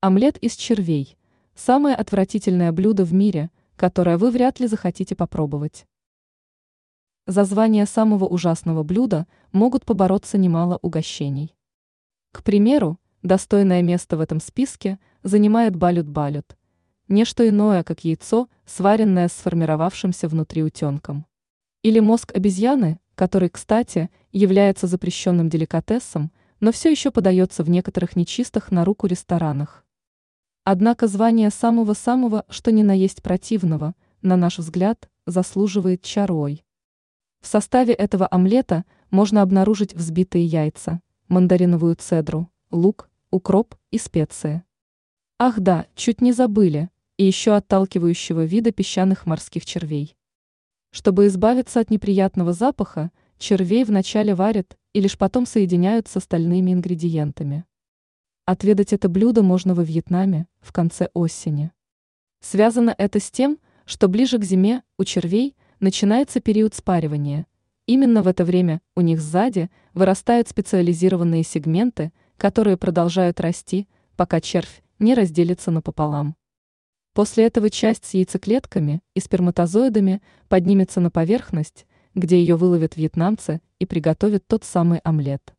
Омлет из червей – самое отвратительное блюдо в мире, которое вы вряд ли захотите попробовать. За звание самого ужасного блюда могут побороться немало угощений. К примеру, достойное место в этом списке занимает балют-балют – не что иное, как яйцо, сваренное с сформировавшимся внутри утенком. Или мозг обезьяны, который, кстати, является запрещенным деликатесом, но все еще подается в некоторых нечистых на руку ресторанах. Однако звание самого-самого, что ни на есть противного, на наш взгляд, заслуживает чарой. В составе этого омлета можно обнаружить взбитые яйца, мандариновую цедру, лук, укроп и специи. Ах да, чуть не забыли, и еще отталкивающего вида песчаных морских червей. Чтобы избавиться от неприятного запаха, червей вначале варят и лишь потом соединяют с остальными ингредиентами. Отведать это блюдо можно во Вьетнаме в конце осени. Связано это с тем, что ближе к зиме у червей начинается период спаривания. Именно в это время у них сзади вырастают специализированные сегменты, которые продолжают расти, пока червь не разделится напополам. После этого часть с яйцеклетками и сперматозоидами поднимется на поверхность, где ее выловят вьетнамцы и приготовят тот самый омлет.